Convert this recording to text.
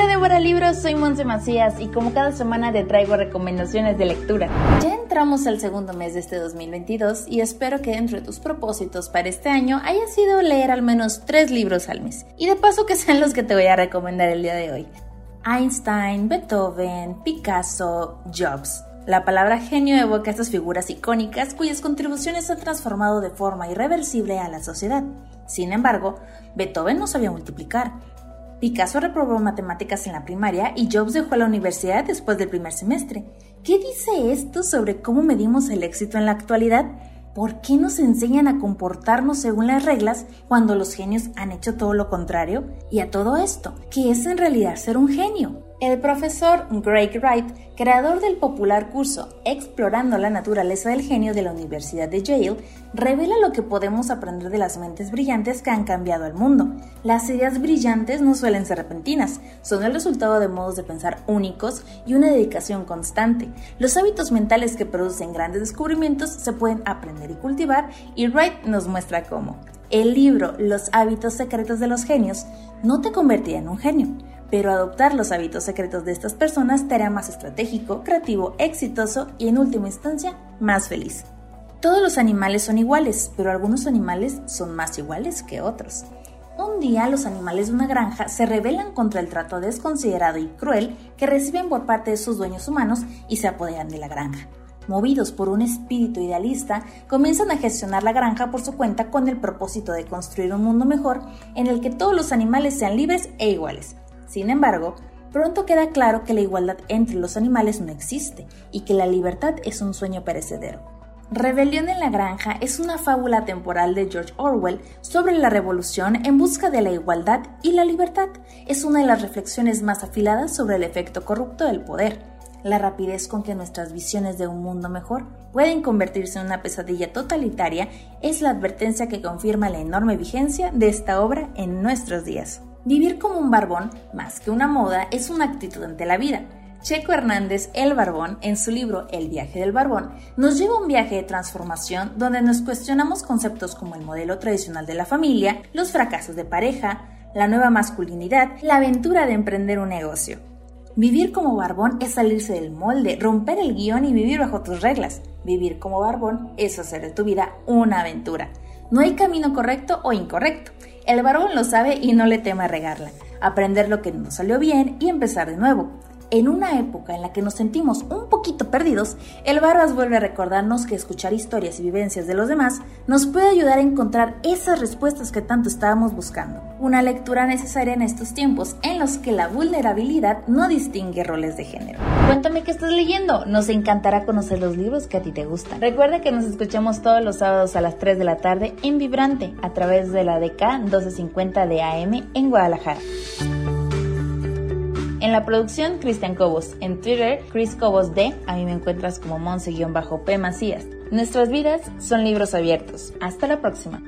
Hola Débora Libros, soy Monse Macías y como cada semana te traigo recomendaciones de lectura. Ya entramos al segundo mes de este 2022 y espero que dentro de tus propósitos para este año haya sido leer al menos tres libros al mes. Y de paso que sean los que te voy a recomendar el día de hoy. Einstein, Beethoven, Picasso, Jobs. La palabra genio evoca estas figuras icónicas cuyas contribuciones han transformado de forma irreversible a la sociedad. Sin embargo, Beethoven no sabía multiplicar, Picasso reprobó matemáticas en la primaria y Jobs dejó la universidad después del primer semestre. ¿Qué dice esto sobre cómo medimos el éxito en la actualidad? ¿Por qué nos enseñan a comportarnos según las reglas cuando los genios han hecho todo lo contrario? Y a todo esto, ¿qué es en realidad ser un genio? El profesor Greg Wright, creador del popular curso Explorando la naturaleza del genio de la Universidad de Yale, revela lo que podemos aprender de las mentes brillantes que han cambiado el mundo. Las ideas brillantes no suelen ser repentinas, son el resultado de modos de pensar únicos y una dedicación constante. Los hábitos mentales que producen grandes descubrimientos se pueden aprender y cultivar y Wright nos muestra cómo. El libro Los hábitos secretos de los genios no te convertirá en un genio pero adoptar los hábitos secretos de estas personas te hará más estratégico, creativo, exitoso y en última instancia más feliz. Todos los animales son iguales, pero algunos animales son más iguales que otros. Un día los animales de una granja se rebelan contra el trato desconsiderado y cruel que reciben por parte de sus dueños humanos y se apoderan de la granja. Movidos por un espíritu idealista, comienzan a gestionar la granja por su cuenta con el propósito de construir un mundo mejor en el que todos los animales sean libres e iguales, sin embargo, pronto queda claro que la igualdad entre los animales no existe y que la libertad es un sueño perecedero. Rebelión en la Granja es una fábula temporal de George Orwell sobre la revolución en busca de la igualdad y la libertad. Es una de las reflexiones más afiladas sobre el efecto corrupto del poder, la rapidez con que nuestras visiones de un mundo mejor pueden convertirse en una pesadilla totalitaria es la advertencia que confirma la enorme vigencia de esta obra en nuestros días. Vivir como un barbón, más que una moda, es una actitud ante la vida. Checo Hernández, el barbón, en su libro El viaje del barbón, nos lleva un viaje de transformación donde nos cuestionamos conceptos como el modelo tradicional de la familia, los fracasos de pareja, la nueva masculinidad, la aventura de emprender un negocio. Vivir como barbón es salirse del molde, romper el guion y vivir bajo tus reglas. Vivir como barbón es hacer de tu vida una aventura. No hay camino correcto o incorrecto. El varón lo sabe y no le teme a regarla, aprender lo que no salió bien y empezar de nuevo. En una época en la que nos sentimos un poquito perdidos, el Barbas vuelve a recordarnos que escuchar historias y vivencias de los demás nos puede ayudar a encontrar esas respuestas que tanto estábamos buscando. Una lectura necesaria en estos tiempos en los que la vulnerabilidad no distingue roles de género. Cuéntame qué estás leyendo, nos encantará conocer los libros que a ti te gustan. Recuerda que nos escuchamos todos los sábados a las 3 de la tarde en Vibrante a través de la DK 1250 de AM en Guadalajara. En la producción, Cristian Cobos. En Twitter, Chris Cobos D. A mí me encuentras como Monse-P Macías. Nuestras vidas son libros abiertos. Hasta la próxima.